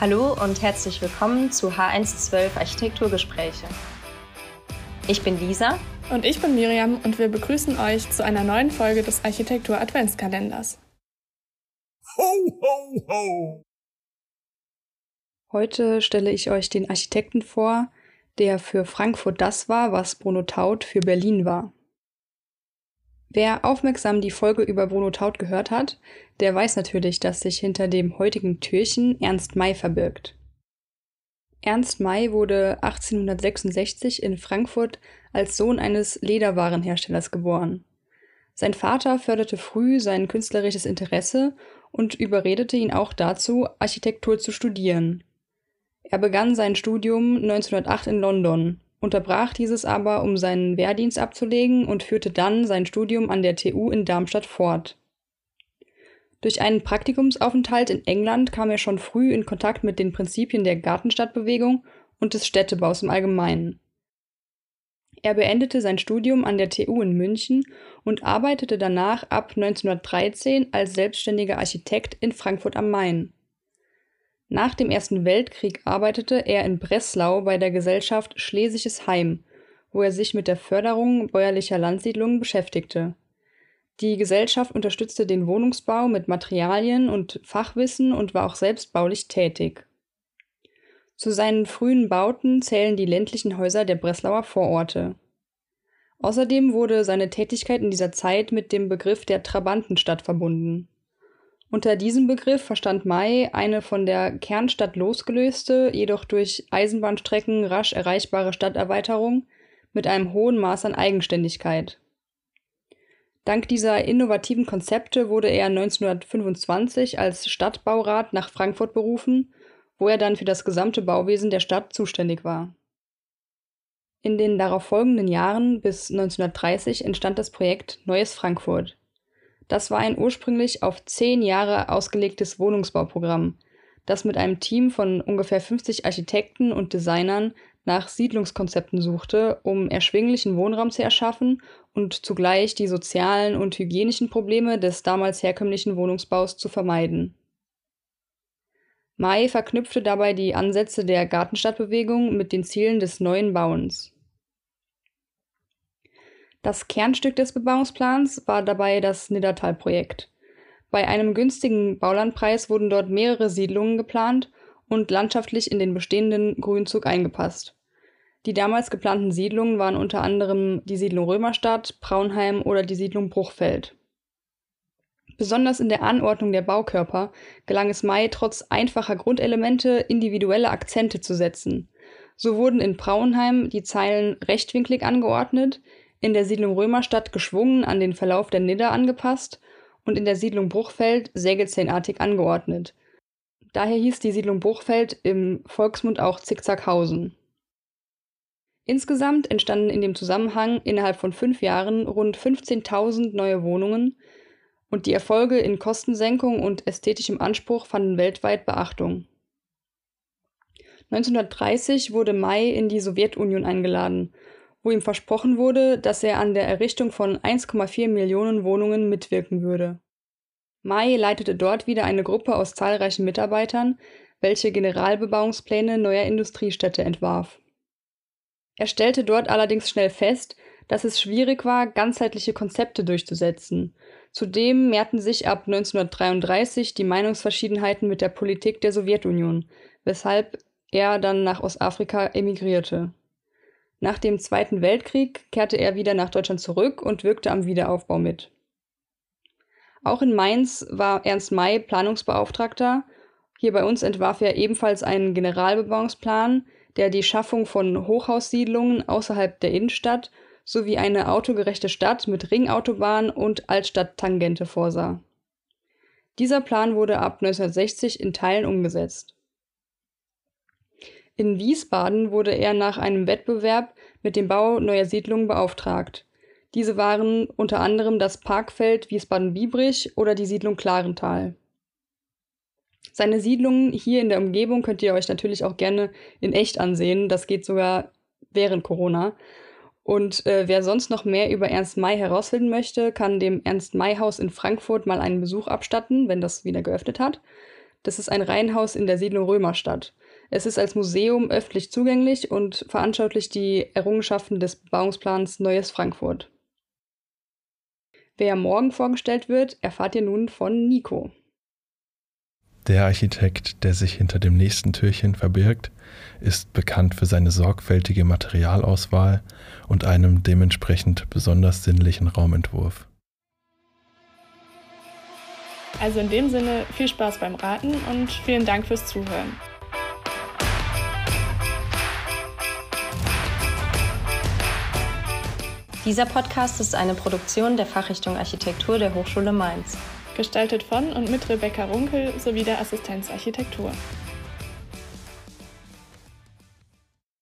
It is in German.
Hallo und herzlich willkommen zu H112 Architekturgespräche. Ich bin Lisa. Und ich bin Miriam und wir begrüßen euch zu einer neuen Folge des Architektur Adventskalenders. Ho, ho, ho! Heute stelle ich euch den Architekten vor, der für Frankfurt das war, was Bruno Taut für Berlin war. Wer aufmerksam die Folge über Bruno Taut gehört hat, der weiß natürlich, dass sich hinter dem heutigen Türchen Ernst May verbirgt. Ernst May wurde 1866 in Frankfurt als Sohn eines Lederwarenherstellers geboren. Sein Vater förderte früh sein künstlerisches Interesse und überredete ihn auch dazu, Architektur zu studieren. Er begann sein Studium 1908 in London, unterbrach dieses aber, um seinen Wehrdienst abzulegen und führte dann sein Studium an der TU in Darmstadt fort. Durch einen Praktikumsaufenthalt in England kam er schon früh in Kontakt mit den Prinzipien der Gartenstadtbewegung und des Städtebaus im Allgemeinen. Er beendete sein Studium an der TU in München und arbeitete danach ab 1913 als selbstständiger Architekt in Frankfurt am Main. Nach dem Ersten Weltkrieg arbeitete er in Breslau bei der Gesellschaft Schlesisches Heim, wo er sich mit der Förderung bäuerlicher Landsiedlungen beschäftigte. Die Gesellschaft unterstützte den Wohnungsbau mit Materialien und Fachwissen und war auch selbst baulich tätig. Zu seinen frühen Bauten zählen die ländlichen Häuser der Breslauer Vororte. Außerdem wurde seine Tätigkeit in dieser Zeit mit dem Begriff der Trabantenstadt verbunden unter diesem Begriff verstand May eine von der Kernstadt losgelöste, jedoch durch Eisenbahnstrecken rasch erreichbare Stadterweiterung mit einem hohen Maß an Eigenständigkeit. Dank dieser innovativen Konzepte wurde er 1925 als Stadtbaurat nach Frankfurt berufen, wo er dann für das gesamte Bauwesen der Stadt zuständig war. In den darauffolgenden Jahren bis 1930 entstand das Projekt Neues Frankfurt. Das war ein ursprünglich auf zehn Jahre ausgelegtes Wohnungsbauprogramm, das mit einem Team von ungefähr 50 Architekten und Designern nach Siedlungskonzepten suchte, um erschwinglichen Wohnraum zu erschaffen und zugleich die sozialen und hygienischen Probleme des damals herkömmlichen Wohnungsbaus zu vermeiden. May verknüpfte dabei die Ansätze der Gartenstadtbewegung mit den Zielen des neuen Bauens. Das Kernstück des Bebauungsplans war dabei das Niddertal-Projekt. Bei einem günstigen Baulandpreis wurden dort mehrere Siedlungen geplant und landschaftlich in den bestehenden Grünzug eingepasst. Die damals geplanten Siedlungen waren unter anderem die Siedlung Römerstadt, Braunheim oder die Siedlung Bruchfeld. Besonders in der Anordnung der Baukörper gelang es May trotz einfacher Grundelemente individuelle Akzente zu setzen. So wurden in Braunheim die Zeilen rechtwinklig angeordnet, in der Siedlung Römerstadt geschwungen an den Verlauf der Nidder angepasst und in der Siedlung Bruchfeld sägelzahnartig angeordnet. Daher hieß die Siedlung Bruchfeld im Volksmund auch Zickzackhausen. Insgesamt entstanden in dem Zusammenhang innerhalb von fünf Jahren rund 15.000 neue Wohnungen und die Erfolge in Kostensenkung und ästhetischem Anspruch fanden weltweit Beachtung. 1930 wurde May in die Sowjetunion eingeladen wo ihm versprochen wurde, dass er an der Errichtung von 1,4 Millionen Wohnungen mitwirken würde. May leitete dort wieder eine Gruppe aus zahlreichen Mitarbeitern, welche Generalbebauungspläne neuer Industriestädte entwarf. Er stellte dort allerdings schnell fest, dass es schwierig war, ganzheitliche Konzepte durchzusetzen. Zudem mehrten sich ab 1933 die Meinungsverschiedenheiten mit der Politik der Sowjetunion, weshalb er dann nach Ostafrika emigrierte. Nach dem Zweiten Weltkrieg kehrte er wieder nach Deutschland zurück und wirkte am Wiederaufbau mit. Auch in Mainz war Ernst May Planungsbeauftragter. Hier bei uns entwarf er ebenfalls einen Generalbebauungsplan, der die Schaffung von Hochhaussiedlungen außerhalb der Innenstadt sowie eine autogerechte Stadt mit Ringautobahn und Altstadttangente vorsah. Dieser Plan wurde ab 1960 in Teilen umgesetzt. In Wiesbaden wurde er nach einem Wettbewerb mit dem Bau neuer Siedlungen beauftragt. Diese waren unter anderem das Parkfeld Wiesbaden-Biebrich oder die Siedlung Klarental. Seine Siedlungen hier in der Umgebung könnt ihr euch natürlich auch gerne in echt ansehen. Das geht sogar während Corona. Und äh, wer sonst noch mehr über Ernst May herausfinden möchte, kann dem Ernst May Haus in Frankfurt mal einen Besuch abstatten, wenn das wieder geöffnet hat. Das ist ein Reihenhaus in der Siedlung Römerstadt. Es ist als Museum öffentlich zugänglich und veranschaulicht die Errungenschaften des Bebauungsplans Neues Frankfurt. Wer morgen vorgestellt wird, erfahrt ihr nun von Nico. Der Architekt, der sich hinter dem nächsten Türchen verbirgt, ist bekannt für seine sorgfältige Materialauswahl und einem dementsprechend besonders sinnlichen Raumentwurf. Also in dem Sinne viel Spaß beim Raten und vielen Dank fürs Zuhören. Dieser Podcast ist eine Produktion der Fachrichtung Architektur der Hochschule Mainz. Gestaltet von und mit Rebecca Runkel sowie der Assistenz Architektur.